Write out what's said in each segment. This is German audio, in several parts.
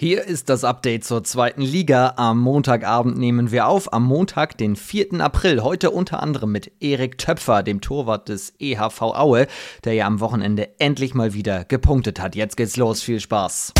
Hier ist das Update zur zweiten Liga. Am Montagabend nehmen wir auf. Am Montag, den 4. April. Heute unter anderem mit Erik Töpfer, dem Torwart des EHV Aue, der ja am Wochenende endlich mal wieder gepunktet hat. Jetzt geht's los. Viel Spaß.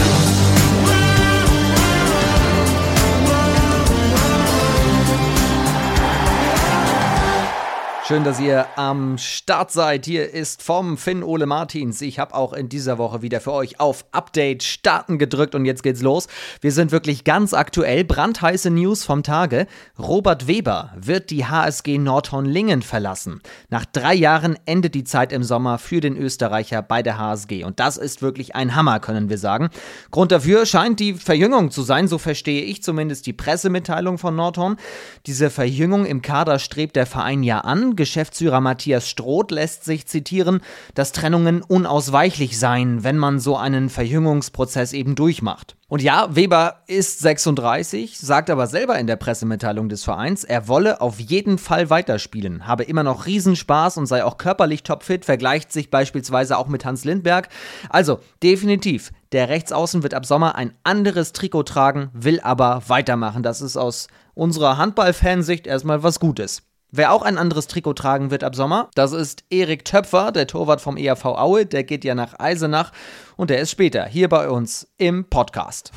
Schön, dass ihr am Start seid. Hier ist vom Finn Ole Martins. Ich habe auch in dieser Woche wieder für euch auf Update starten gedrückt und jetzt geht's los. Wir sind wirklich ganz aktuell. Brandheiße News vom Tage. Robert Weber wird die HSG Nordhorn-Lingen verlassen. Nach drei Jahren endet die Zeit im Sommer für den Österreicher bei der HSG. Und das ist wirklich ein Hammer, können wir sagen. Grund dafür scheint die Verjüngung zu sein. So verstehe ich zumindest die Pressemitteilung von Nordhorn. Diese Verjüngung im Kader strebt der Verein ja an. Geschäftsführer Matthias Stroth lässt sich zitieren, dass Trennungen unausweichlich seien, wenn man so einen Verjüngungsprozess eben durchmacht. Und ja, Weber ist 36, sagt aber selber in der Pressemitteilung des Vereins, er wolle auf jeden Fall weiterspielen, habe immer noch Riesenspaß und sei auch körperlich topfit, vergleicht sich beispielsweise auch mit Hans Lindberg. Also, definitiv, der Rechtsaußen wird ab Sommer ein anderes Trikot tragen, will aber weitermachen. Das ist aus unserer Handball-Fansicht erstmal was Gutes. Wer auch ein anderes Trikot tragen wird ab Sommer, das ist Erik Töpfer, der Torwart vom ERV Aue. Der geht ja nach Eisenach und der ist später hier bei uns im Podcast.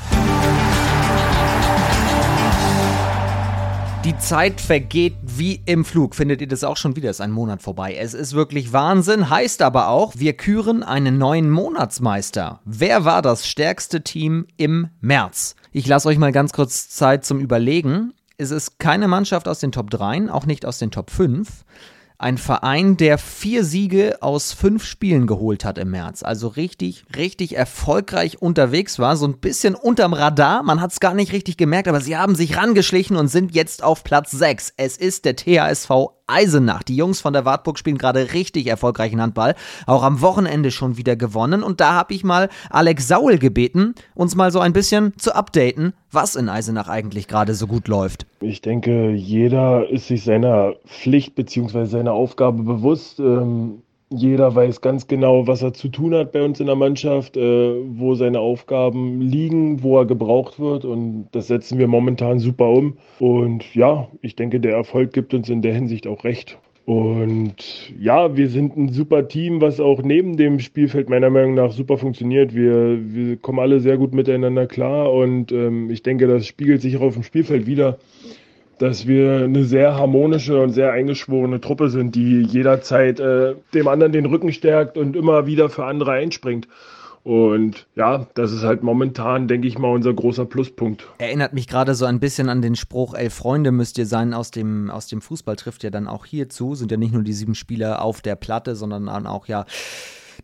Die Zeit vergeht wie im Flug. Findet ihr das auch schon wieder? Ist ein Monat vorbei. Es ist wirklich Wahnsinn. Heißt aber auch, wir küren einen neuen Monatsmeister. Wer war das stärkste Team im März? Ich lasse euch mal ganz kurz Zeit zum Überlegen es ist keine Mannschaft aus den Top 3, auch nicht aus den Top 5. Ein Verein, der vier Siege aus fünf Spielen geholt hat im März. Also richtig, richtig erfolgreich unterwegs war. So ein bisschen unterm Radar. Man hat es gar nicht richtig gemerkt, aber sie haben sich rangeschlichen und sind jetzt auf Platz 6. Es ist der THSV Eisenach. Die Jungs von der Wartburg spielen gerade richtig erfolgreichen Handball. Auch am Wochenende schon wieder gewonnen. Und da habe ich mal Alex Saul gebeten, uns mal so ein bisschen zu updaten, was in Eisenach eigentlich gerade so gut läuft. Ich denke, jeder ist sich seiner Pflicht bzw. seiner Aufgabe bewusst. Ähm jeder weiß ganz genau, was er zu tun hat bei uns in der Mannschaft, äh, wo seine Aufgaben liegen, wo er gebraucht wird. Und das setzen wir momentan super um. Und ja, ich denke, der Erfolg gibt uns in der Hinsicht auch recht. Und ja, wir sind ein super Team, was auch neben dem Spielfeld meiner Meinung nach super funktioniert. Wir, wir kommen alle sehr gut miteinander klar und ähm, ich denke, das spiegelt sich auch auf dem Spielfeld wieder dass wir eine sehr harmonische und sehr eingeschworene Truppe sind, die jederzeit äh, dem anderen den Rücken stärkt und immer wieder für andere einspringt. Und ja, das ist halt momentan, denke ich mal, unser großer Pluspunkt. Erinnert mich gerade so ein bisschen an den Spruch, elf Freunde müsst ihr sein aus dem, aus dem Fußball, trifft ja dann auch hierzu. Sind ja nicht nur die sieben Spieler auf der Platte, sondern auch ja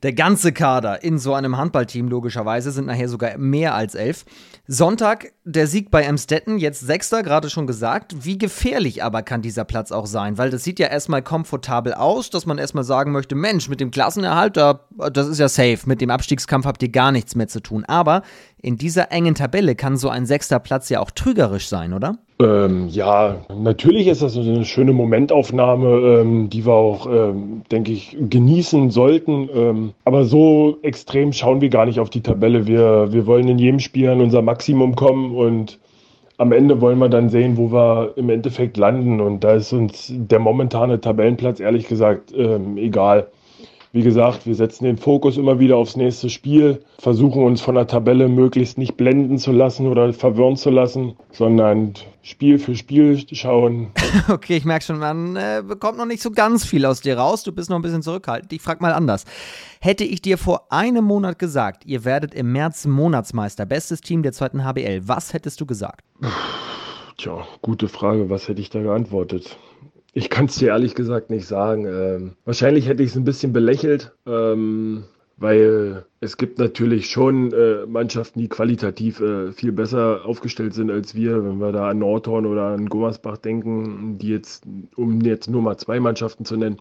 der ganze Kader in so einem Handballteam logischerweise sind nachher sogar mehr als elf. Sonntag der Sieg bei Emstetten, jetzt Sechster, gerade schon gesagt. Wie gefährlich aber kann dieser Platz auch sein? Weil das sieht ja erstmal komfortabel aus, dass man erstmal sagen möchte, Mensch, mit dem Klassenerhalt, da, das ist ja safe. Mit dem Abstiegskampf habt ihr gar nichts mehr zu tun. Aber in dieser engen Tabelle kann so ein sechster Platz ja auch trügerisch sein, oder? Ähm, ja, natürlich ist das eine schöne Momentaufnahme, ähm, die wir auch, ähm, denke ich, genießen sollten. Ähm, aber so extrem schauen wir gar nicht auf die Tabelle. Wir, wir wollen in jedem Spiel an unser Maximum kommen und am Ende wollen wir dann sehen, wo wir im Endeffekt landen. Und da ist uns der momentane Tabellenplatz ehrlich gesagt ähm, egal. Wie gesagt, wir setzen den Fokus immer wieder aufs nächste Spiel, versuchen uns von der Tabelle möglichst nicht blenden zu lassen oder verwirren zu lassen, sondern Spiel für Spiel schauen. okay, ich merke schon, man äh, bekommt noch nicht so ganz viel aus dir raus. Du bist noch ein bisschen zurückhaltend. Ich frage mal anders. Hätte ich dir vor einem Monat gesagt, ihr werdet im März Monatsmeister, bestes Team der zweiten HBL, was hättest du gesagt? Tja, gute Frage. Was hätte ich da geantwortet? Ich kann es dir ehrlich gesagt nicht sagen. Ähm, wahrscheinlich hätte ich es ein bisschen belächelt, ähm, weil es gibt natürlich schon äh, Mannschaften, die qualitativ äh, viel besser aufgestellt sind als wir. Wenn wir da an Nordhorn oder an Gummersbach denken, die jetzt, um jetzt nur mal zwei Mannschaften zu nennen.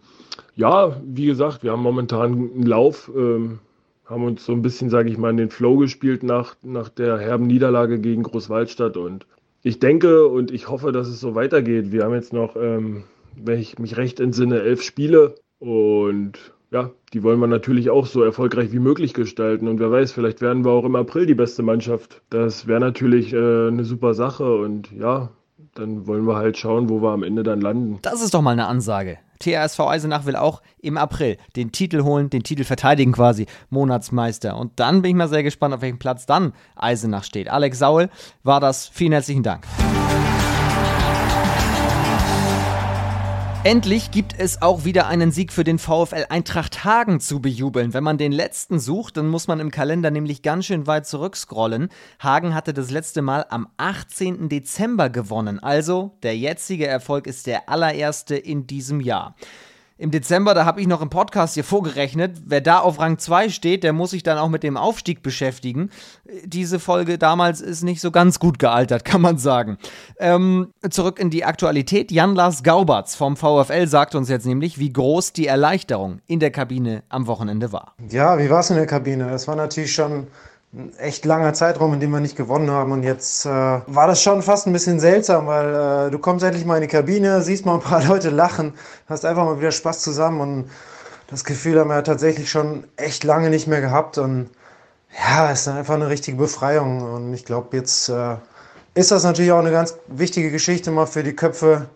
Ja, wie gesagt, wir haben momentan einen Lauf. Ähm, haben uns so ein bisschen, sage ich mal, in den Flow gespielt nach, nach der herben Niederlage gegen Großwaldstadt. Und ich denke und ich hoffe, dass es so weitergeht. Wir haben jetzt noch ähm, wenn ich mich recht entsinne, elf Spiele. Und ja, die wollen wir natürlich auch so erfolgreich wie möglich gestalten. Und wer weiß, vielleicht werden wir auch im April die beste Mannschaft. Das wäre natürlich äh, eine super Sache. Und ja, dann wollen wir halt schauen, wo wir am Ende dann landen. Das ist doch mal eine Ansage. THSV Eisenach will auch im April den Titel holen, den Titel verteidigen quasi, Monatsmeister. Und dann bin ich mal sehr gespannt, auf welchem Platz dann Eisenach steht. Alex Saul war das. Vielen herzlichen Dank. Endlich gibt es auch wieder einen Sieg für den VfL Eintracht Hagen zu bejubeln. Wenn man den letzten sucht, dann muss man im Kalender nämlich ganz schön weit zurückscrollen. Hagen hatte das letzte Mal am 18. Dezember gewonnen. Also der jetzige Erfolg ist der allererste in diesem Jahr im Dezember, da habe ich noch im Podcast hier vorgerechnet, wer da auf Rang 2 steht, der muss sich dann auch mit dem Aufstieg beschäftigen. Diese Folge damals ist nicht so ganz gut gealtert, kann man sagen. Ähm, zurück in die Aktualität. Jan-Lars Gaubatz vom VfL sagt uns jetzt nämlich, wie groß die Erleichterung in der Kabine am Wochenende war. Ja, wie war es in der Kabine? Es war natürlich schon echt langer Zeitraum, in dem wir nicht gewonnen haben. Und jetzt äh, war das schon fast ein bisschen seltsam, weil äh, du kommst endlich mal in die Kabine, siehst mal ein paar Leute lachen, hast einfach mal wieder Spaß zusammen und das Gefühl haben wir tatsächlich schon echt lange nicht mehr gehabt. Und ja, es ist einfach eine richtige Befreiung. Und ich glaube, jetzt äh, ist das natürlich auch eine ganz wichtige Geschichte mal für die Köpfe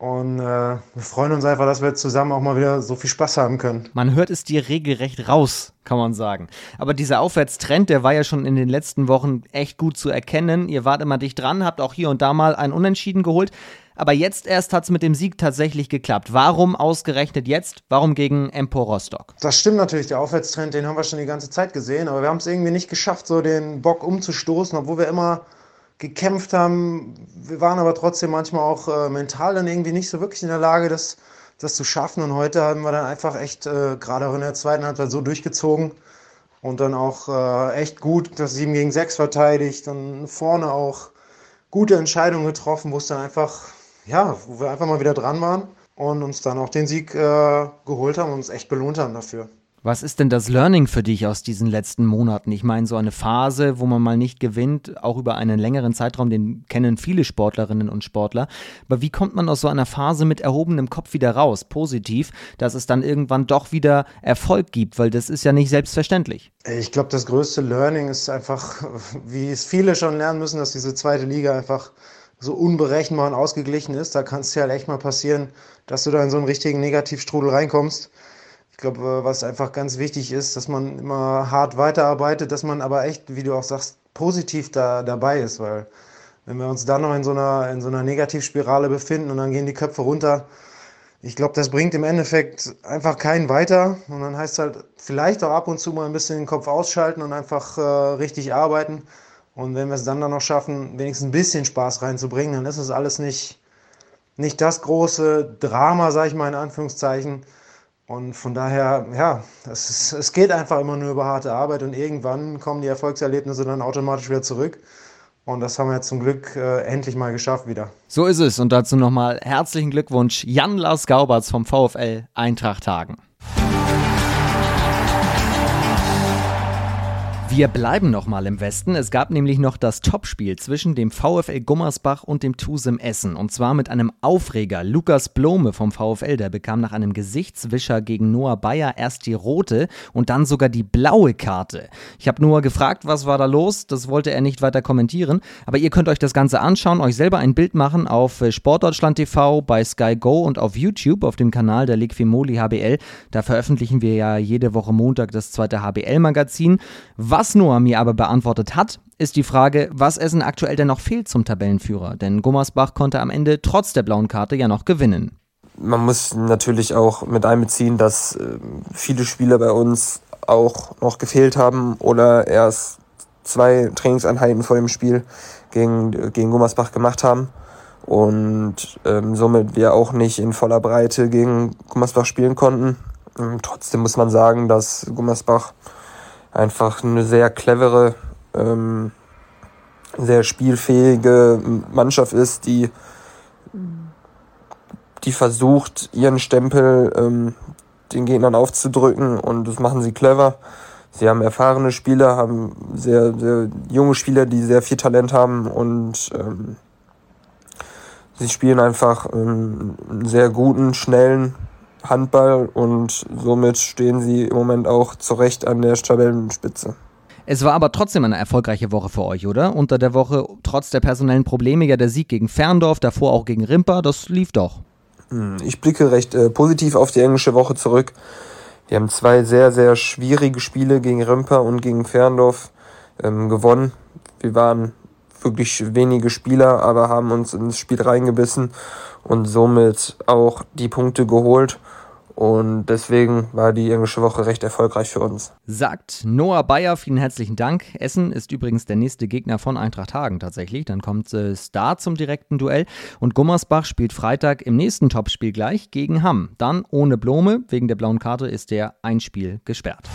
und äh, wir freuen uns einfach, dass wir zusammen auch mal wieder so viel Spaß haben können. Man hört es dir regelrecht raus, kann man sagen. Aber dieser Aufwärtstrend, der war ja schon in den letzten Wochen echt gut zu erkennen. Ihr wart immer dicht dran, habt auch hier und da mal ein Unentschieden geholt. Aber jetzt erst hat es mit dem Sieg tatsächlich geklappt. Warum ausgerechnet jetzt? Warum gegen Empor Rostock? Das stimmt natürlich, der Aufwärtstrend, den haben wir schon die ganze Zeit gesehen. Aber wir haben es irgendwie nicht geschafft, so den Bock umzustoßen, obwohl wir immer gekämpft haben. Wir waren aber trotzdem manchmal auch äh, mental dann irgendwie nicht so wirklich in der Lage, das, das zu schaffen. Und heute haben wir dann einfach echt, äh, gerade auch in der zweiten Halbzeit, so durchgezogen und dann auch äh, echt gut das 7 gegen 6 verteidigt. Dann vorne auch gute Entscheidungen getroffen, wo es dann einfach, ja, wo wir einfach mal wieder dran waren und uns dann auch den Sieg äh, geholt haben und uns echt belohnt haben dafür. Was ist denn das Learning für dich aus diesen letzten Monaten? Ich meine, so eine Phase, wo man mal nicht gewinnt, auch über einen längeren Zeitraum, den kennen viele Sportlerinnen und Sportler. Aber wie kommt man aus so einer Phase mit erhobenem Kopf wieder raus, positiv, dass es dann irgendwann doch wieder Erfolg gibt? Weil das ist ja nicht selbstverständlich. Ich glaube, das größte Learning ist einfach, wie es viele schon lernen müssen, dass diese zweite Liga einfach so unberechenbar und ausgeglichen ist. Da kann es ja halt echt mal passieren, dass du da in so einen richtigen Negativstrudel reinkommst glaube, was einfach ganz wichtig ist, dass man immer hart weiterarbeitet, dass man aber echt, wie du auch sagst, positiv da dabei ist, weil wenn wir uns dann noch in so einer, in so einer Negativspirale befinden und dann gehen die Köpfe runter, ich glaube, das bringt im Endeffekt einfach keinen weiter. Und dann heißt es halt vielleicht auch ab und zu mal ein bisschen den Kopf ausschalten und einfach äh, richtig arbeiten. Und wenn wir es dann dann noch schaffen, wenigstens ein bisschen Spaß reinzubringen, dann ist es alles nicht, nicht das große Drama, sage ich mal in Anführungszeichen. Und von daher, ja, es, ist, es geht einfach immer nur über harte Arbeit und irgendwann kommen die Erfolgserlebnisse dann automatisch wieder zurück. Und das haben wir zum Glück äh, endlich mal geschafft wieder. So ist es. Und dazu nochmal herzlichen Glückwunsch Jan-Lars Gauberts vom VfL Eintracht Hagen. Wir bleiben nochmal im Westen. Es gab nämlich noch das Topspiel zwischen dem VfL Gummersbach und dem TuSem Essen. Und zwar mit einem Aufreger. Lukas Blome vom VfL, der bekam nach einem Gesichtswischer gegen Noah Bayer erst die rote und dann sogar die blaue Karte. Ich habe Noah gefragt, was war da los? Das wollte er nicht weiter kommentieren. Aber ihr könnt euch das Ganze anschauen, euch selber ein Bild machen auf Sportdeutschland TV, bei Sky Go und auf YouTube auf dem Kanal der Liquimoli HBL. Da veröffentlichen wir ja jede Woche Montag das zweite HBL-Magazin. Was was Noah mir aber beantwortet hat, ist die Frage, was Essen aktuell denn noch fehlt zum Tabellenführer. Denn Gummersbach konnte am Ende trotz der blauen Karte ja noch gewinnen. Man muss natürlich auch mit einbeziehen, dass äh, viele Spieler bei uns auch noch gefehlt haben oder erst zwei Trainingseinheiten vor dem Spiel gegen, gegen Gummersbach gemacht haben und ähm, somit wir auch nicht in voller Breite gegen Gummersbach spielen konnten. Ähm, trotzdem muss man sagen, dass Gummersbach einfach eine sehr clevere, ähm, sehr spielfähige Mannschaft ist, die, die versucht, ihren Stempel ähm, den Gegnern aufzudrücken und das machen sie clever. Sie haben erfahrene Spieler, haben sehr, sehr junge Spieler, die sehr viel Talent haben und ähm, sie spielen einfach ähm, einen sehr guten, schnellen Handball und somit stehen sie im Moment auch zu Recht an der Tabellenspitze. Es war aber trotzdem eine erfolgreiche Woche für euch, oder? Unter der Woche, trotz der personellen Probleme, ja der Sieg gegen Ferndorf, davor auch gegen Rimper, das lief doch. Hm, ich blicke recht äh, positiv auf die englische Woche zurück. Wir haben zwei sehr, sehr schwierige Spiele gegen Rimper und gegen Ferndorf ähm, gewonnen. Wir waren wirklich wenige Spieler, aber haben uns ins Spiel reingebissen und somit auch die Punkte geholt. Und deswegen war die englische Woche recht erfolgreich für uns. Sagt Noah Bayer, vielen herzlichen Dank. Essen ist übrigens der nächste Gegner von Eintracht Hagen tatsächlich. Dann kommt äh, da zum direkten Duell. Und Gummersbach spielt Freitag im nächsten Topspiel gleich gegen Hamm. Dann ohne Blome. Wegen der blauen Karte ist der ein Spiel gesperrt.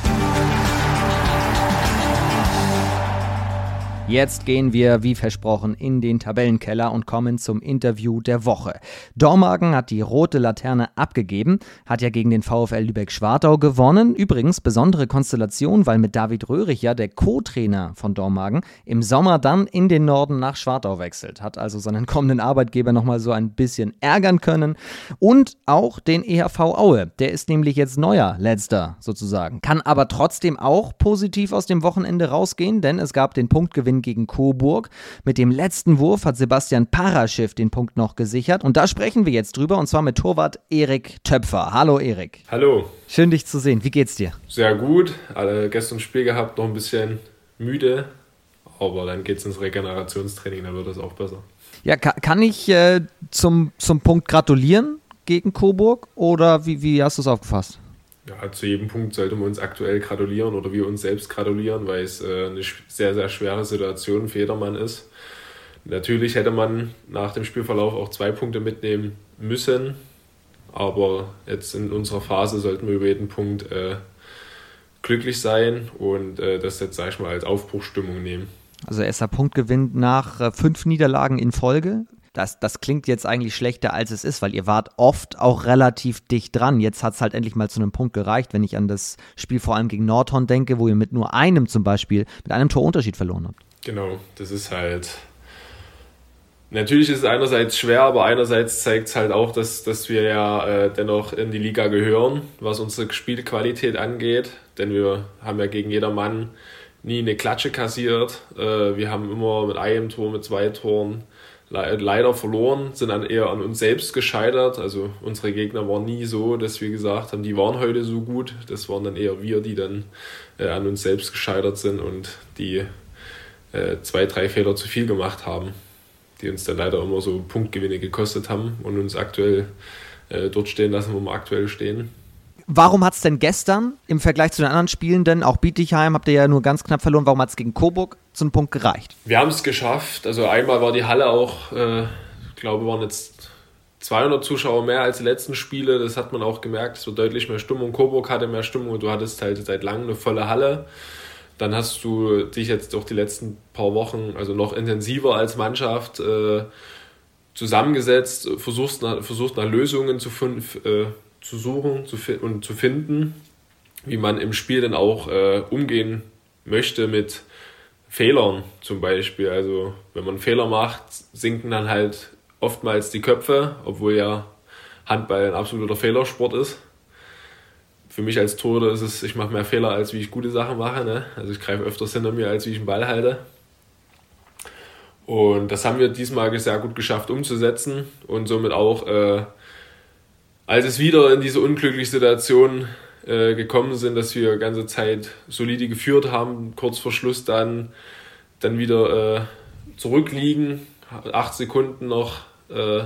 Jetzt gehen wir, wie versprochen, in den Tabellenkeller und kommen zum Interview der Woche. Dormagen hat die rote Laterne abgegeben, hat ja gegen den VfL Lübeck-Schwartau gewonnen. Übrigens besondere Konstellation, weil mit David Röhrig ja der Co-Trainer von Dormagen im Sommer dann in den Norden nach Schwartau wechselt. Hat also seinen kommenden Arbeitgeber nochmal so ein bisschen ärgern können. Und auch den EHV Aue. Der ist nämlich jetzt neuer Letzter sozusagen. Kann aber trotzdem auch positiv aus dem Wochenende rausgehen, denn es gab den Punktgewinn Gewinn gegen Coburg. Mit dem letzten Wurf hat Sebastian Paraschiff den Punkt noch gesichert. Und da sprechen wir jetzt drüber und zwar mit Torwart Erik Töpfer. Hallo Erik. Hallo. Schön dich zu sehen. Wie geht's dir? Sehr gut. Alle gestern Spiel gehabt, noch ein bisschen müde. Aber dann geht's ins Regenerationstraining, dann wird es auch besser. Ja, kann, kann ich äh, zum, zum Punkt gratulieren gegen Coburg oder wie, wie hast du es aufgefasst? Ja, zu jedem Punkt sollte man uns aktuell gratulieren oder wir uns selbst gratulieren, weil es äh, eine sehr, sehr schwere Situation für jedermann ist. Natürlich hätte man nach dem Spielverlauf auch zwei Punkte mitnehmen müssen, aber jetzt in unserer Phase sollten wir über jeden Punkt äh, glücklich sein und äh, das jetzt, sag ich mal, als Aufbruchstimmung nehmen. Also erster Punktgewinn nach äh, fünf Niederlagen in Folge das, das klingt jetzt eigentlich schlechter, als es ist, weil ihr wart oft auch relativ dicht dran. Jetzt hat es halt endlich mal zu einem Punkt gereicht, wenn ich an das Spiel vor allem gegen Nordhorn denke, wo ihr mit nur einem zum Beispiel, mit einem Torunterschied verloren habt. Genau, das ist halt. Natürlich ist es einerseits schwer, aber einerseits zeigt es halt auch, dass, dass wir ja äh, dennoch in die Liga gehören, was unsere Spielqualität angeht. Denn wir haben ja gegen jedermann nie eine Klatsche kassiert. Äh, wir haben immer mit einem Tor, mit zwei Toren leider verloren, sind dann eher an uns selbst gescheitert. Also unsere Gegner waren nie so, dass wir gesagt haben, die waren heute so gut. Das waren dann eher wir, die dann äh, an uns selbst gescheitert sind und die äh, zwei, drei Fehler zu viel gemacht haben, die uns dann leider immer so Punktgewinne gekostet haben und uns aktuell äh, dort stehen lassen, wo wir aktuell stehen. Warum hat es denn gestern im Vergleich zu den anderen Spielen denn, auch Bietigheim habt ihr ja nur ganz knapp verloren, warum hat es gegen Coburg zum Punkt gereicht? Wir haben es geschafft. Also einmal war die Halle auch, äh, ich glaube, waren jetzt 200 Zuschauer mehr als die letzten Spiele. Das hat man auch gemerkt. Es war deutlich mehr Stimmung. Coburg hatte mehr Stimmung und du hattest halt seit langem eine volle Halle. Dann hast du dich jetzt auch die letzten paar Wochen, also noch intensiver als Mannschaft, äh, zusammengesetzt, versuchst, versucht nach Lösungen zu, äh, zu suchen zu und zu finden, wie man im Spiel dann auch äh, umgehen möchte mit Fehlern zum Beispiel. Also wenn man Fehler macht, sinken dann halt oftmals die Köpfe, obwohl ja Handball ein absoluter Fehlersport ist. Für mich als Torhüter ist es, ich mache mehr Fehler, als wie ich gute Sachen mache. Ne? Also ich greife öfters hinter mir, als wie ich einen Ball halte. Und das haben wir diesmal sehr gut geschafft umzusetzen und somit auch äh, als es wieder in diese unglückliche Situation äh, gekommen sind, dass wir ganze Zeit solide geführt haben, kurz vor Schluss dann, dann wieder äh, zurückliegen, acht Sekunden noch äh,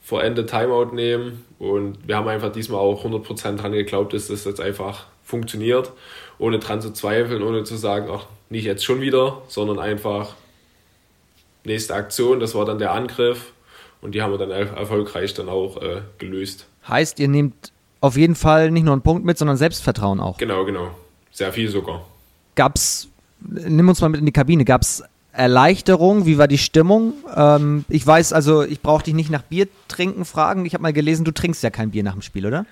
vor Ende Timeout nehmen und wir haben einfach diesmal auch 100% dran geglaubt, dass das jetzt einfach funktioniert, ohne dran zu zweifeln, ohne zu sagen, ach, nicht jetzt schon wieder, sondern einfach nächste Aktion, das war dann der Angriff und die haben wir dann erfolgreich dann auch äh, gelöst. Heißt, ihr nehmt auf jeden Fall nicht nur einen Punkt mit, sondern Selbstvertrauen auch. Genau, genau. Sehr viel sogar. Gab's, nimm uns mal mit in die Kabine, gab's Erleichterung? Wie war die Stimmung? Ähm, ich weiß, also ich brauche dich nicht nach Bier trinken fragen. Ich habe mal gelesen, du trinkst ja kein Bier nach dem Spiel, oder?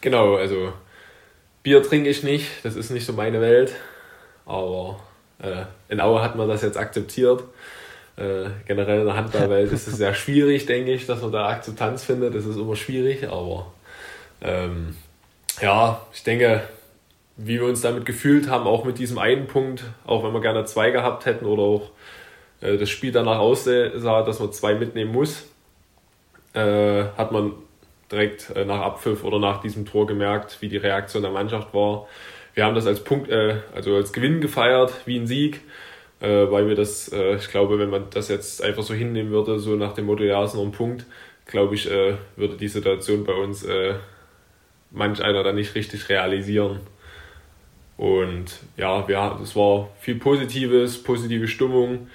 Genau, also Bier trinke ich nicht. Das ist nicht so meine Welt. Aber äh, in Aue hat man das jetzt akzeptiert. Äh, generell in der Handballwelt ist es sehr schwierig, denke ich, dass man da Akzeptanz findet. Das ist immer schwierig, aber Ähm, ja, ich denke, wie wir uns damit gefühlt haben, auch mit diesem einen Punkt, auch wenn wir gerne zwei gehabt hätten oder auch äh, das Spiel danach aussah, dass man zwei mitnehmen muss, äh, hat man direkt äh, nach Abpfiff oder nach diesem Tor gemerkt, wie die Reaktion der Mannschaft war. Wir haben das als Punkt, äh, also als Gewinn gefeiert, wie ein Sieg, äh, weil wir das, äh, ich glaube, wenn man das jetzt einfach so hinnehmen würde, so nach dem Motto, ja, ist nur ein Punkt, glaube ich, äh, würde die Situation bei uns äh, manch einer dann nicht richtig realisieren. Und ja, wir, es war viel Positives, positive Stimmung.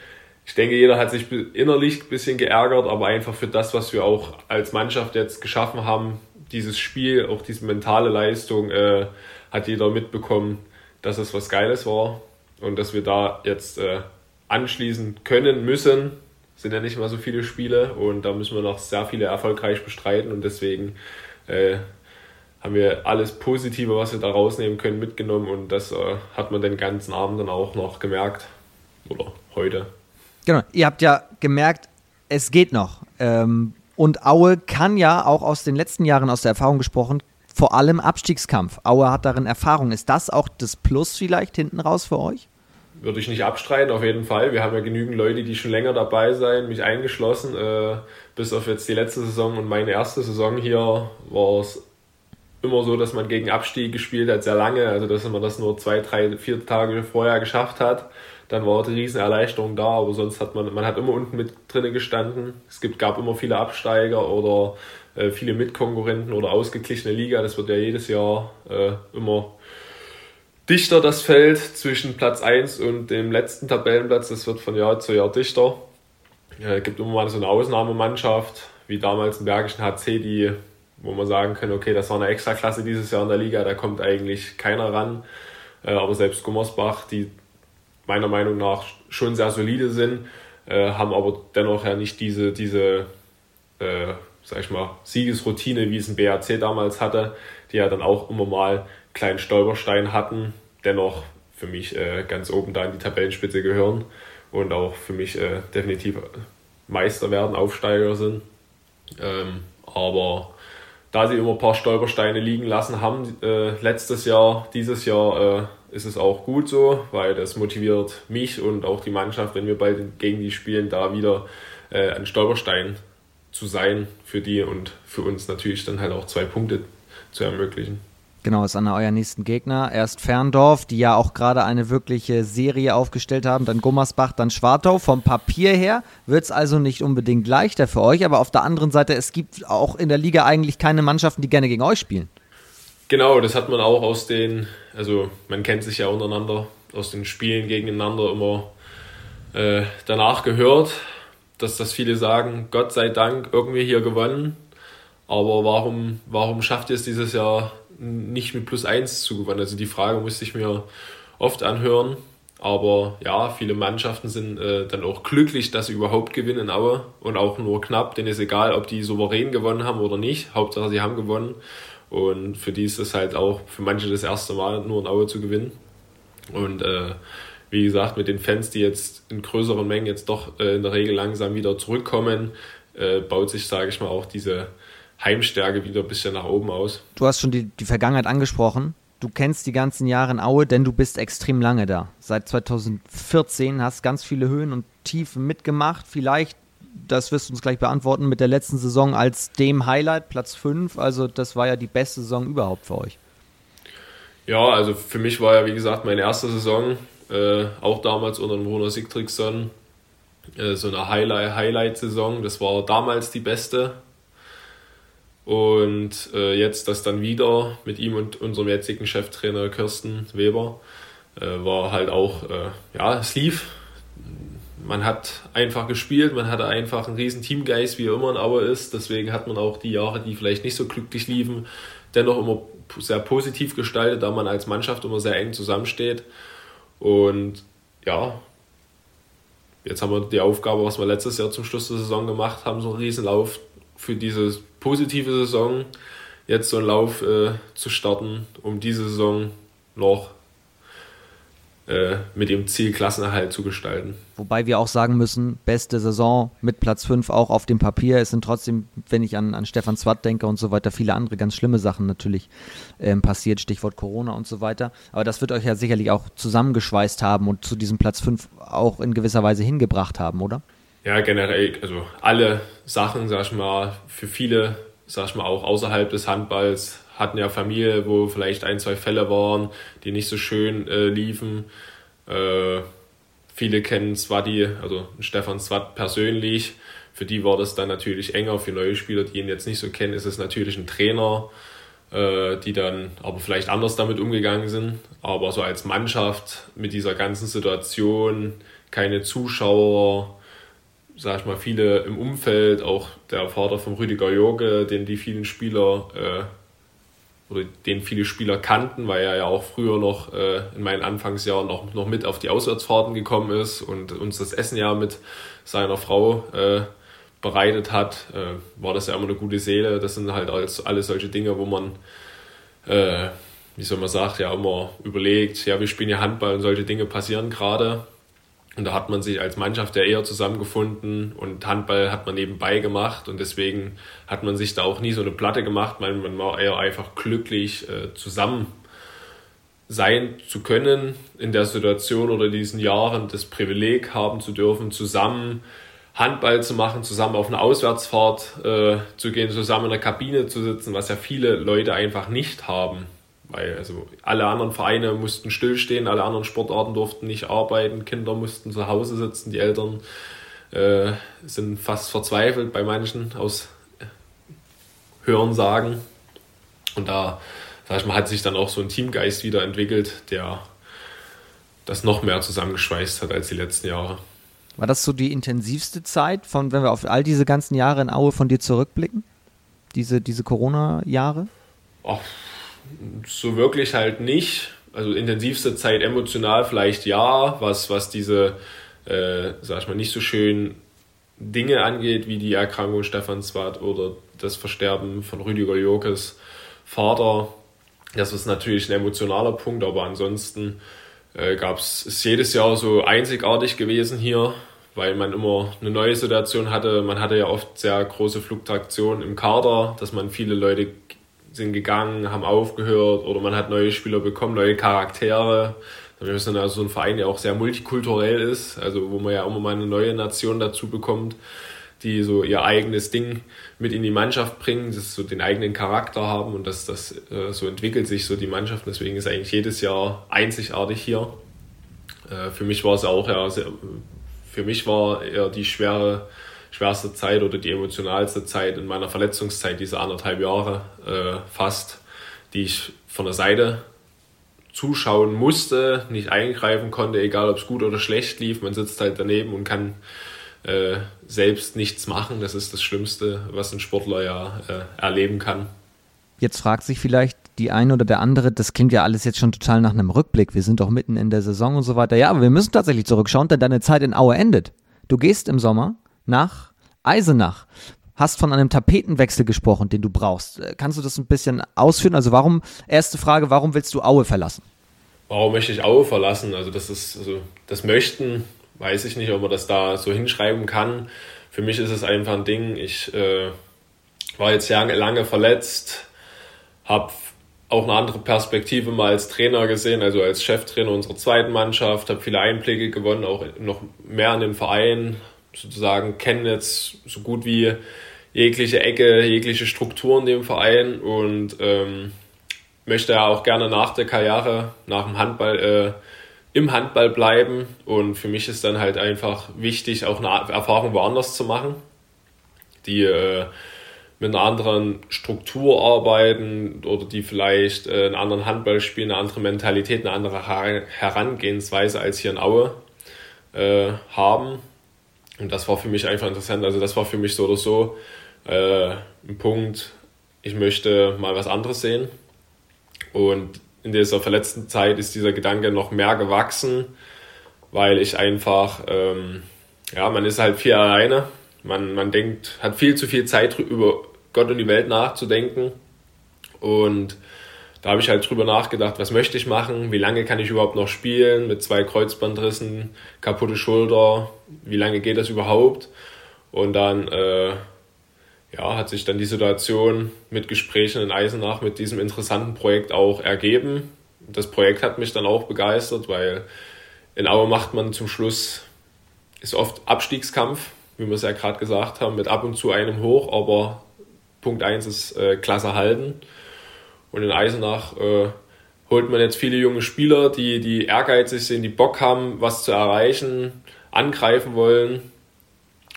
Ich denke, jeder hat sich innerlich ein bisschen geärgert, aber einfach für das, was wir auch als Mannschaft jetzt geschaffen haben, dieses Spiel, auch diese mentale Leistung, äh, hat jeder mitbekommen, dass es was Geiles war und dass wir da jetzt äh, anschließen können müssen. Sind ja nicht mal so viele Spiele und da müssen wir noch sehr viele erfolgreich bestreiten und deswegen äh, haben wir alles Positive, was wir da rausnehmen können, mitgenommen und das äh, hat man den ganzen Abend dann auch noch gemerkt. Oder heute. Genau, ihr habt ja gemerkt, es geht noch. Ähm, und Aue kann ja auch aus den letzten Jahren, aus der Erfahrung gesprochen, vor allem Abstiegskampf. Aue hat darin Erfahrung. Ist das auch das Plus vielleicht hinten raus für euch? Würde ich nicht abstreiten, auf jeden Fall. Wir haben ja genügend Leute, die schon länger dabei sind, mich eingeschlossen. Äh, bis auf jetzt die letzte Saison und meine erste Saison hier war es immer so, dass man gegen Abstieg gespielt hat, sehr lange. Also, dass man das nur zwei, drei, vier Tage vorher geschafft hat. Dann war die riesen Erleichterung da, aber sonst hat man, man hat immer unten mit drinnen gestanden. Es gibt, gab immer viele Absteiger oder äh, viele Mitkonkurrenten oder ausgeglichene Liga. Das wird ja jedes Jahr äh, immer dichter, das Feld zwischen Platz 1 und dem letzten Tabellenplatz. Das wird von Jahr zu Jahr dichter. Es äh, gibt immer mal so eine Ausnahmemannschaft, wie damals im Bergischen HC, die wo man sagen kann, okay, das war eine Extraklasse dieses Jahr in der Liga, da kommt eigentlich keiner ran. Äh, aber selbst Gummersbach, die meiner Meinung nach schon sehr solide sind, äh, haben aber dennoch ja nicht diese, diese äh, sag ich mal, Siegesroutine, wie es ein BAC damals hatte, die ja dann auch immer mal einen kleinen Stolperstein hatten, dennoch für mich äh, ganz oben da in die Tabellenspitze gehören und auch für mich äh, definitiv Meister werden, Aufsteiger sind. Ähm, aber da sie immer ein paar Stolpersteine liegen lassen haben äh, letztes Jahr, dieses Jahr äh, ist es auch gut so, weil das motiviert mich und auch die Mannschaft, wenn wir bald gegen die spielen, da wieder äh, ein Stolperstein zu sein für die und für uns natürlich dann halt auch zwei Punkte zu ermöglichen. Genau, ist an euer nächsten Gegner. Erst Ferndorf, die ja auch gerade eine wirkliche Serie aufgestellt haben, dann Gummersbach, dann Schwartau. Vom Papier her wird es also nicht unbedingt leichter für euch, aber auf der anderen Seite, es gibt auch in der Liga eigentlich keine Mannschaften, die gerne gegen euch spielen. Genau, das hat man auch aus den, also man kennt sich ja untereinander, aus den Spielen gegeneinander immer äh, danach gehört, dass das viele sagen, Gott sei Dank irgendwie hier gewonnen. Aber warum, warum schafft ihr es dieses Jahr nicht mit plus eins zugewandt. Also die Frage musste ich mir oft anhören. Aber ja, viele Mannschaften sind äh, dann auch glücklich, dass sie überhaupt gewinnen in Aue und auch nur knapp. Denen ist egal, ob die souverän gewonnen haben oder nicht. Hauptsache, sie haben gewonnen. Und für die ist es halt auch für manche das erste Mal nur in Aue zu gewinnen. Und äh, wie gesagt, mit den Fans, die jetzt in größeren Mengen jetzt doch äh, in der Regel langsam wieder zurückkommen, äh, baut sich, sage ich mal, auch diese Heimstärke wieder ein bisschen nach oben aus. Du hast schon die, die Vergangenheit angesprochen. Du kennst die ganzen Jahre in Aue, denn du bist extrem lange da. Seit 2014 hast ganz viele Höhen und Tiefen mitgemacht. Vielleicht, das wirst du uns gleich beantworten, mit der letzten Saison als dem Highlight, Platz 5. Also das war ja die beste Saison überhaupt für euch. Ja, also für mich war ja, wie gesagt, meine erste Saison, äh, auch damals unter dem Bruno Sigtriksson, äh, so eine Highlight-Saison. das war damals die beste und äh, jetzt das dann wieder mit ihm und unserem jetzigen Cheftrainer Kirsten Weber äh, war halt auch, äh, ja, es lief. Man hat einfach gespielt, man hatte einfach einen riesen Teamgeist, wie er immer in Aue ist. Deswegen hat man auch die Jahre, die vielleicht nicht so glücklich liefen, dennoch immer sehr positiv gestaltet, da man als Mannschaft immer sehr eng zusammensteht. Und ja, jetzt haben wir die Aufgabe, was wir letztes Jahr zum Schluss der Saison gemacht haben, so einen Riesenlauf für diese positive Saison jetzt so einen Lauf äh, zu starten, um diese Saison noch äh, mit dem Ziel Klassenerhalt zu gestalten. Wobei wir auch sagen müssen, beste Saison mit Platz 5 auch auf dem Papier. Es sind trotzdem, wenn ich an, an Stefan Zwart denke und so weiter, viele andere ganz schlimme Sachen natürlich ähm, passiert, Stichwort Corona und so weiter. Aber das wird euch ja sicherlich auch zusammengeschweißt haben und zu diesem Platz 5 auch in gewisser Weise hingebracht haben, oder? Ja, generell, also alle Sachen, sag ich mal, für viele, sag ich mal, auch außerhalb des Handballs hatten ja Familie, wo vielleicht ein, zwei Fälle waren, die nicht so schön äh, liefen. Äh, viele kennen Swati, also Stefan Swat persönlich. Für die war das dann natürlich enger. Für neue Spieler, die ihn jetzt nicht so kennen, ist es natürlich ein Trainer, äh, die dann aber vielleicht anders damit umgegangen sind. Aber so als Mannschaft mit dieser ganzen Situation, keine Zuschauer, sag ich mal, viele im Umfeld, auch der Vater von Rüdiger Jorge, den die vielen Spieler äh, oder den viele Spieler kannten, weil er ja auch früher noch äh, in meinen Anfangsjahren noch, noch mit auf die Auswärtsfahrten gekommen ist und uns das Essen ja mit seiner Frau äh, bereitet hat, äh, war das ja immer eine gute Seele. Das sind halt alles, alles solche Dinge, wo man, äh, wie soll man sagen, ja immer überlegt, ja, wir spielen ja Handball und solche Dinge passieren gerade. Und da hat man sich als Mannschaft ja eher zusammengefunden und Handball hat man nebenbei gemacht und deswegen hat man sich da auch nie so eine Platte gemacht, weil man war eher einfach glücklich, äh, zusammen sein zu können in der Situation oder diesen Jahren das Privileg haben zu dürfen, zusammen Handball zu machen, zusammen auf eine Auswärtsfahrt äh, zu gehen, zusammen in der Kabine zu sitzen, was ja viele Leute einfach nicht haben. Weil also alle anderen Vereine mussten stillstehen, alle anderen Sportarten durften nicht arbeiten, Kinder mussten zu Hause sitzen, die Eltern äh, sind fast verzweifelt bei manchen aus Hören sagen. Und da, sag ich mal, hat sich dann auch so ein Teamgeist wieder entwickelt, der das noch mehr zusammengeschweißt hat als die letzten Jahre. War das so die intensivste Zeit, von, wenn wir auf all diese ganzen Jahre in Aue von dir zurückblicken? Diese, diese Corona-Jahre? So wirklich halt nicht. Also intensivste Zeit emotional vielleicht ja, was, was diese, äh, sag ich mal, nicht so schön Dinge angeht, wie die Erkrankung Stefan Swart oder das Versterben von Rüdiger Jokes Vater. Das ist natürlich ein emotionaler Punkt, aber ansonsten äh, gab es jedes Jahr so einzigartig gewesen hier, weil man immer eine neue Situation hatte. Man hatte ja oft sehr große Fluktuationen im Kader, dass man viele Leute sind gegangen, haben aufgehört oder man hat neue Spieler bekommen, neue Charaktere. Wir sind also so ein Verein, der auch sehr multikulturell ist, also wo man ja immer mal eine neue Nation dazu bekommt, die so ihr eigenes Ding mit in die Mannschaft bringen, das so den eigenen Charakter haben und das, das äh, so entwickelt sich so die Mannschaft. Deswegen ist eigentlich jedes Jahr einzigartig hier. Äh, für mich war es auch ja, für mich war eher die schwere schwerste Zeit oder die emotionalste Zeit in meiner Verletzungszeit, diese anderthalb Jahre äh, fast, die ich von der Seite zuschauen musste, nicht eingreifen konnte, egal ob es gut oder schlecht lief. Man sitzt halt daneben und kann äh, selbst nichts machen. Das ist das Schlimmste, was ein Sportler ja äh, erleben kann. Jetzt fragt sich vielleicht die eine oder der andere, das klingt ja alles jetzt schon total nach einem Rückblick. Wir sind doch mitten in der Saison und so weiter. Ja, aber wir müssen tatsächlich zurückschauen, denn deine Zeit in Aue endet. Du gehst im Sommer nach Eisenach. Hast von einem Tapetenwechsel gesprochen, den du brauchst. Äh, kannst du das ein bisschen ausführen? Also warum, erste Frage, warum willst du Aue verlassen? Warum möchte ich Aue verlassen? Also das ist, also das Möchten, weiß ich nicht, ob man das da so hinschreiben kann. Für mich ist es einfach ein Ding. Ich äh, war jetzt lange, verletzt, habe auch eine andere Perspektive mal als Trainer gesehen, also als Cheftrainer unserer zweiten Mannschaft, habe viele Einblicke gewonnen, auch noch mehr an den Verein, sozusagen kennen jetzt so gut wie jegliche Ecke, jegliche Struktur in dem Verein und ähm, möchte ja auch gerne nach der Karriere, nach dem Handball, äh, im Handball bleiben. Und für mich ist dann halt einfach wichtig, auch eine Erfahrung woanders zu machen, die äh, mit einer anderen Struktur arbeiten oder die vielleicht äh, einen anderen Handball spielen, eine andere Mentalität, eine andere Herangehensweise als hier in Aue äh, haben. Und das war für mich einfach interessant. Also das war für mich so oder so äh, ein Punkt, ich möchte mal was anderes sehen. Und in dieser verletzten Zeit ist dieser Gedanke noch mehr gewachsen, weil ich einfach, ähm, ja, man ist halt viel alleine. Man, man denkt, hat viel zu viel Zeit über Gott und die Welt nachzudenken. Und da habe ich halt drüber nachgedacht, was möchte ich machen, wie lange kann ich überhaupt noch spielen mit zwei Kreuzbandrissen, kaputte Schulter, wie lange geht das überhaupt? Und dann äh, ja, hat sich dann die Situation mit Gesprächen in Eisenach mit diesem interessanten Projekt auch ergeben. Das Projekt hat mich dann auch begeistert, weil in Aue macht man zum Schluss, ist oft Abstiegskampf, wie wir es ja gerade gesagt haben, mit ab und zu einem hoch, aber Punkt 1 ist äh, Klasse halten. Und in Eisenach äh, holt man jetzt viele junge Spieler, die, die ehrgeizig sind, die Bock haben, was zu erreichen, angreifen wollen.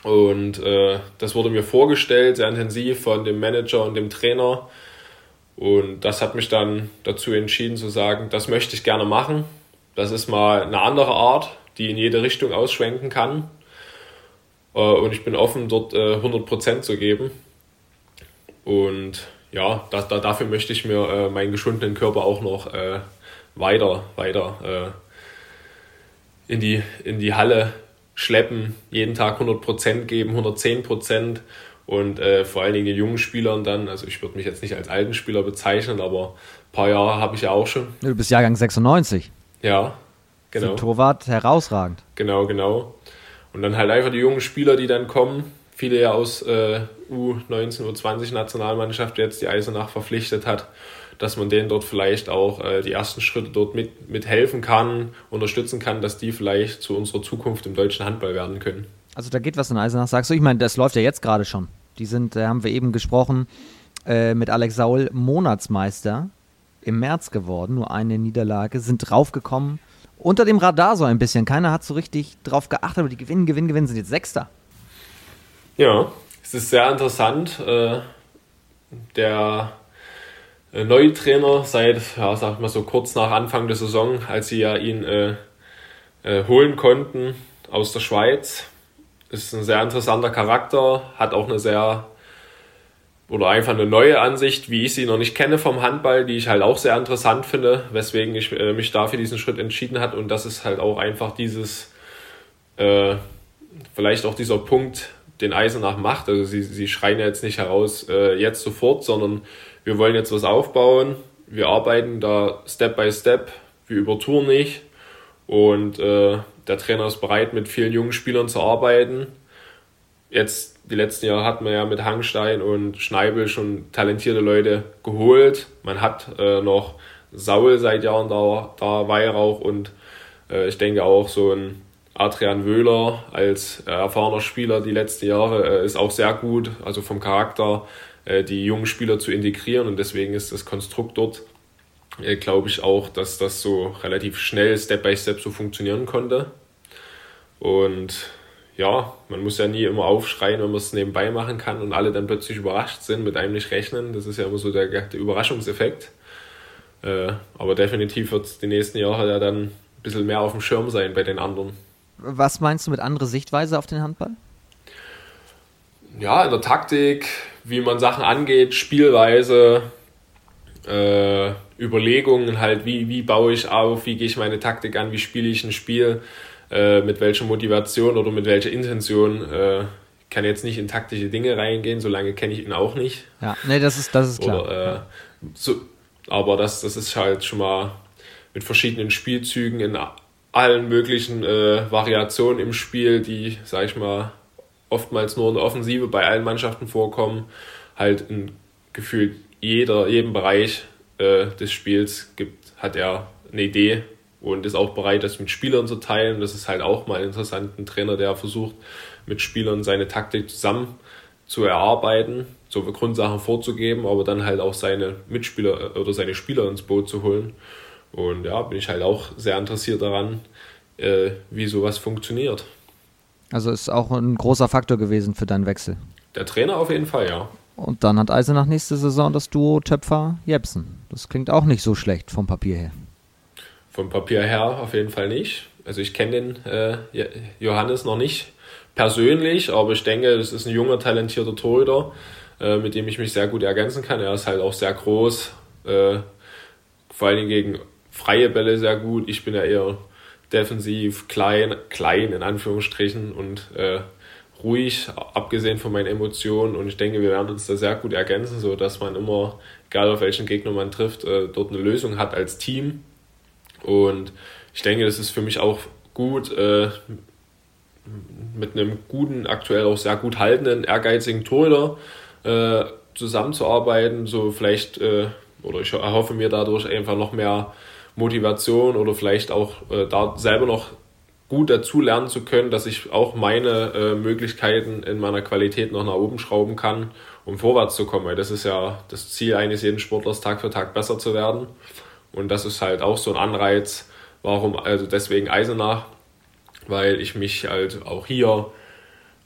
Und äh, das wurde mir vorgestellt, sehr intensiv von dem Manager und dem Trainer. Und das hat mich dann dazu entschieden zu sagen, das möchte ich gerne machen. Das ist mal eine andere Art, die in jede Richtung ausschwenken kann. Äh, und ich bin offen, dort äh, 100% zu geben. Und ja, da, da, dafür möchte ich mir äh, meinen geschundenen Körper auch noch äh, weiter, weiter äh, in, die, in die Halle schleppen, jeden Tag 100% geben, 110% und äh, vor allen Dingen den jungen Spielern dann, also ich würde mich jetzt nicht als alten Spieler bezeichnen, aber ein paar Jahre habe ich ja auch schon. Du bist Jahrgang 96. Ja, genau. Torwart herausragend. Genau, genau. Und dann halt einfach die jungen Spieler, die dann kommen, viele ja aus äh, U19, U20 Nationalmannschaft jetzt die Eisenach verpflichtet hat, dass man denen dort vielleicht auch äh, die ersten Schritte dort mit, mit helfen kann, unterstützen kann, dass die vielleicht zu unserer Zukunft im deutschen Handball werden können. Also da geht was in Eisenach, sagst du? Ich meine, das läuft ja jetzt gerade schon. Die sind, da haben wir eben gesprochen, äh, mit Alex Saul Monatsmeister im März geworden, nur eine Niederlage, sind draufgekommen. Unter dem Radar so ein bisschen. Keiner hat so richtig drauf geachtet, aber die gewinnen, gewinnen, gewinnen, sind jetzt Sechster. Ja, es ist sehr interessant. Äh, der äh, neue Trainer seit, ja, sag mal so kurz nach Anfang der Saison, als sie ja ihn äh, äh, holen konnten aus der Schweiz, ist ein sehr interessanter Charakter, hat auch eine sehr oder einfach eine neue Ansicht, wie ich sie noch nicht kenne vom Handball, die ich halt auch sehr interessant finde, weswegen ich äh, mich dafür diesen Schritt entschieden hat und das ist halt auch einfach dieses vielleicht auch dieser Punkt, den Eisenach macht. Also sie, sie schreien jetzt nicht heraus, äh, jetzt sofort, sondern wir wollen jetzt was aufbauen. Wir arbeiten da Step by Step, wir übertouren nicht. Und äh, der Trainer ist bereit, mit vielen jungen Spielern zu arbeiten. Jetzt, die letzten Jahre hat man ja mit Hangstein und Schneibel schon talentierte Leute geholt. Man hat äh, noch Saul seit Jahren da, da Weihrauch und äh, ich denke auch so ein Adrian Wöhler als äh, erfahrener Spieler die letzten Jahre äh, ist auch sehr gut, also vom Charakter, äh, die jungen Spieler zu integrieren und deswegen ist das Konstrukt dort, glaube ich auch, dass das so relativ schnell, Step by Step so funktionieren konnte. Und ja, man muss ja nie immer aufschreien, wenn man es nebenbei machen kann und alle dann plötzlich überrascht sind, mit einem nicht rechnen. Das ist ja immer so der, der Überraschungseffekt. aber definitiv wird es die nächsten Jahre ja dann ein bisschen mehr auf dem Schirm sein bei den anderen. Was meinst du mit andere Sichtweise auf den Handball? Ja, in der Taktik, wie man Sachen angeht, Spielweise, äh, Überlegungen halt, wie, wie baue ich auf, wie gehe ich meine Taktik an, wie spiele ich ein Spiel, äh, mit welcher Motivation oder mit welcher Intention. Äh, kann jetzt nicht in taktische Dinge reingehen, solange kenne ich ihn auch nicht. Ja, nee, das ist, das ist klar. Oder, äh, so, aber das, das ist halt schon mal mit verschiedenen Spielzügen in allen möglichen äh, Variationen im Spiel, die, sag ich mal, oftmals nur in der Offensive bei allen Mannschaften vorkommen, halt in gefühlt jeder, jedem Bereich äh, des Spiels gibt, hat er eine Idee und ist auch bereit, das mit Spielern zu teilen. Das ist halt auch mal interessant, ein Trainer, der versucht, mit Spielern seine Taktik zusammen zu erarbeiten, so Grundsachen vorzugeben, aber dann halt auch seine Mitspieler äh, oder seine Spieler ins Boot zu holen. Und ja, bin ich halt auch sehr interessiert daran, äh, wie sowas funktioniert. Also ist auch ein großer Faktor gewesen für deinen Wechsel. Der Trainer auf jeden Fall, ja. Und dann hat Eisenach nächste Saison das Duo Töpfer-Jepsen. Das klingt auch nicht so schlecht vom Papier her. Vom Papier her auf jeden Fall nicht. Also ich kenne den äh, Johannes noch nicht persönlich, aber ich denke, das ist ein junger, talentierter Torhüter, äh, mit dem ich mich sehr gut ergänzen kann. Er ist halt auch sehr groß, äh, vor allen Dingen gegen freie Bälle sehr gut. Ich bin ja eher defensiv, klein, klein in Anführungsstrichen und äh, ruhig, abgesehen von meinen Emotionen. Und ich denke, wir werden uns da sehr gut ergänzen, sodass man immer egal auf welchen Gegner man trifft, äh, dort eine Lösung hat als Team. Und ich denke, das ist für mich auch gut, äh, mit einem guten, aktuell auch sehr gut haltenden, ehrgeizigen Torhüter äh, zusammenzuarbeiten, so vielleicht, äh, oder ich erhoffe mir dadurch einfach noch mehr Motivation oder vielleicht auch äh, da selber noch gut dazu lernen zu können, dass ich auch meine äh, Möglichkeiten in meiner Qualität noch nach oben schrauben kann, um vorwärts zu kommen. Weil das ist ja das Ziel eines jeden Sportlers, Tag für Tag besser zu werden. Und das ist halt auch so ein Anreiz, warum, also deswegen Eisenach, weil ich mich halt auch hier,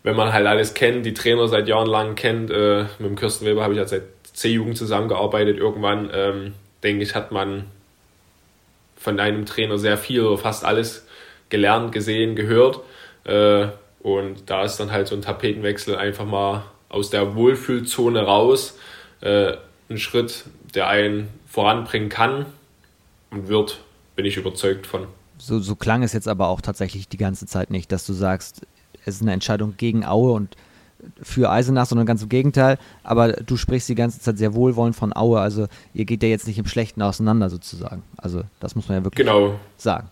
wenn man halt alles kennt, die Trainer seit Jahren lang kennt, äh, mit dem Kirsten Weber habe ich ja seit C-Jugend zusammengearbeitet, irgendwann ähm, denke ich, hat man von einem Trainer sehr viel oder fast alles gelernt, gesehen, gehört. Äh, und da ist dann halt so ein Tapetenwechsel einfach mal aus der Wohlfühlzone raus. Äh, ein Schritt, der einen voranbringen kann und wird, bin ich überzeugt von. So, so klang es jetzt aber auch tatsächlich die ganze Zeit nicht, dass du sagst, es ist eine Entscheidung gegen Aue und für Eisenach, sondern ganz im Gegenteil. Aber du sprichst die ganze Zeit sehr wohlwollend von Aue. Also ihr geht ja jetzt nicht im Schlechten auseinander sozusagen. Also das muss man ja wirklich genau. sagen.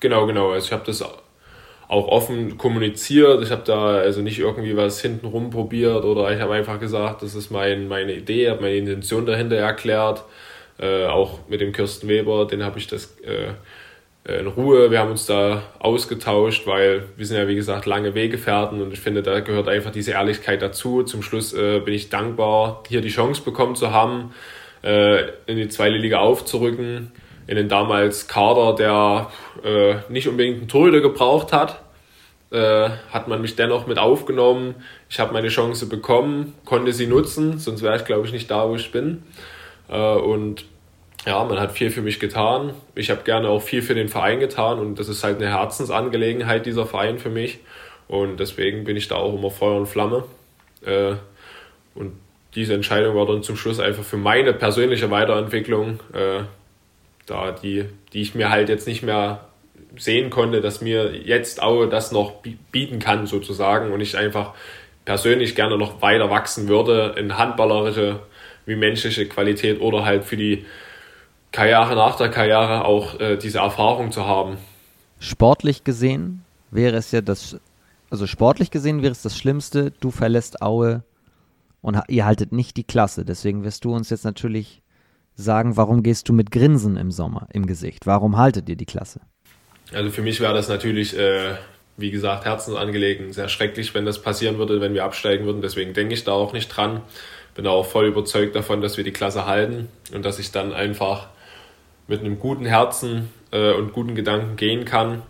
Genau, genau. Also ich habe das auch offen kommuniziert. Ich habe da also nicht irgendwie was hintenrum probiert oder ich habe einfach gesagt, das ist mein, meine Idee, habe meine Intention dahinter erklärt. Äh, auch mit dem Kirsten Weber, den habe ich das äh, in Ruhe. Wir haben uns da ausgetauscht, weil wir sind ja wie gesagt lange Weggefährten und ich finde, da gehört einfach diese Ehrlichkeit dazu. Zum Schluss äh, bin ich dankbar, hier die Chance bekommen zu haben, äh, in die zweite Liga aufzurücken, in den damals Kader, der äh, nicht unbedingt einen Torhüter gebraucht hat. Äh, hat man mich dennoch mit aufgenommen. Ich habe meine Chance bekommen, konnte sie nutzen, sonst wäre ich glaube ich nicht da, wo ich bin. Äh, und ja, man hat viel für mich getan. Ich habe gerne auch viel für den Verein getan und das ist halt eine Herzensangelegenheit, dieser Verein für mich. Und deswegen bin ich da auch immer Feuer und Flamme. Äh, und diese Entscheidung war dann zum Schluss einfach für meine persönliche Weiterentwicklung, äh, da die, die ich mir halt jetzt nicht mehr sehen konnte, dass mir jetzt auch das noch bieten kann sozusagen und ich einfach persönlich gerne noch weiter wachsen würde in handballerische wie menschliche Qualität oder halt für die Karriere nach der Karriere auch äh, diese Erfahrung zu haben. Sportlich gesehen wäre es ja das, also sportlich gesehen wäre es das Schlimmste, du verlässt Aue und ihr haltet nicht die Klasse. Deswegen wirst du uns jetzt natürlich sagen, warum gehst du mit Grinsen im Sommer im Gesicht? Warum haltet ihr die Klasse? Also für mich wäre das natürlich, äh, wie gesagt, herzensangelegenheit, sehr schrecklich, wenn das passieren würde, wenn wir absteigen würden. Deswegen denke ich da auch nicht dran. Bin auch voll überzeugt davon, dass wir die Klasse halten und dass ich dann einfach mit einem guten Herzen äh, und guten Gedanken gehen kann,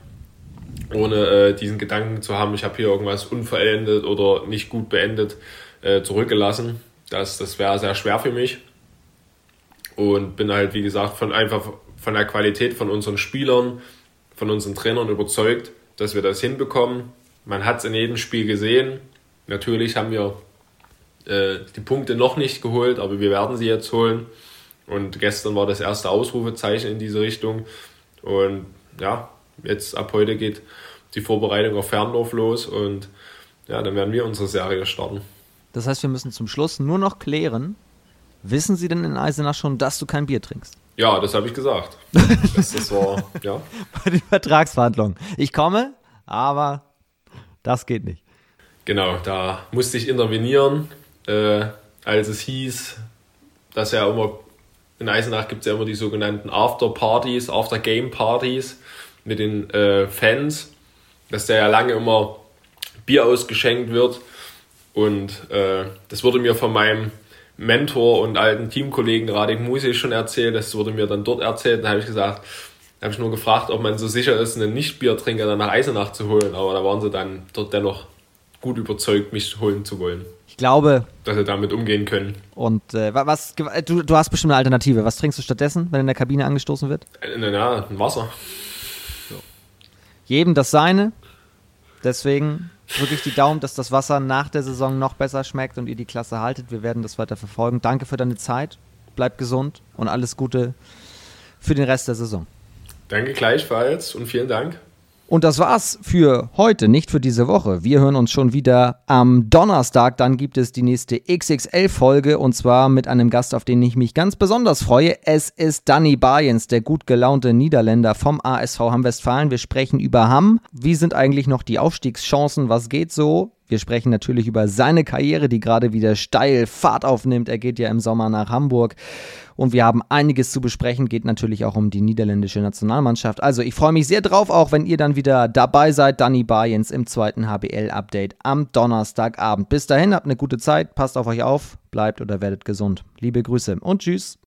ohne äh, diesen Gedanken zu haben, ich habe hier irgendwas unvollendet oder nicht gut beendet, äh, zurückgelassen. Das, das wäre sehr schwer für mich. Und bin halt, wie gesagt, von einfach von der Qualität von unseren Spielern, von unseren Trainern überzeugt, dass wir das hinbekommen. Man hat es in jedem Spiel gesehen. Natürlich haben wir äh, die Punkte noch nicht geholt, aber wir werden sie jetzt holen. Und gestern war das erste Ausrufezeichen in diese Richtung. Und ja, jetzt ab heute geht die Vorbereitung auf Ferndorf los und ja, dann werden wir unsere Serie starten. Das heißt, wir müssen zum Schluss nur noch klären, wissen Sie denn in Eisenach schon, dass du kein Bier trinkst? Ja, das habe ich gesagt. das, das war, ja. Bei den Vertragsverhandlungen. Ich komme, aber das geht nicht. Genau, da musste ich intervenieren, äh, als es hieß, dass ja immer in Eisenach gibt es ja immer die sogenannten After-Partys, After-Game-Partys mit den äh, Fans, dass da ja lange immer Bier ausgeschenkt wird. Und äh, das wurde mir von meinem Mentor und alten Teamkollegen Radik Musi schon erzählt. Das wurde mir dann dort erzählt. Dann habe ich gesagt, habe ich nur gefragt, ob man so sicher ist, einen Nicht-Biertrinker dann nach Eisenach zu holen. Aber da waren sie dann dort dennoch gut überzeugt, mich holen zu wollen glaube. Dass wir damit umgehen können. Und äh, was, du, du hast bestimmt eine Alternative. Was trinkst du stattdessen, wenn in der Kabine angestoßen wird? Na, na ein Wasser. So. Jedem das seine. Deswegen drücke ich die Daumen, dass das Wasser nach der Saison noch besser schmeckt und ihr die Klasse haltet. Wir werden das weiter verfolgen. Danke für deine Zeit. Bleib gesund und alles Gute für den Rest der Saison. Danke gleichfalls und vielen Dank. Und das war's für heute, nicht für diese Woche. Wir hören uns schon wieder am Donnerstag. Dann gibt es die nächste XXL-Folge und zwar mit einem Gast, auf den ich mich ganz besonders freue. Es ist Danny Bayens, der gut gelaunte Niederländer vom ASV Hamm-Westfalen. Wir sprechen über Hamm. Wie sind eigentlich noch die Aufstiegschancen? Was geht so? Wir sprechen natürlich über seine Karriere, die gerade wieder steil Fahrt aufnimmt. Er geht ja im Sommer nach Hamburg. Und wir haben einiges zu besprechen, geht natürlich auch um die niederländische Nationalmannschaft. Also ich freue mich sehr drauf, auch wenn ihr dann wieder dabei seid. Danny Bayens im zweiten HBL-Update am Donnerstagabend. Bis dahin, habt eine gute Zeit, passt auf euch auf, bleibt oder werdet gesund. Liebe Grüße und tschüss.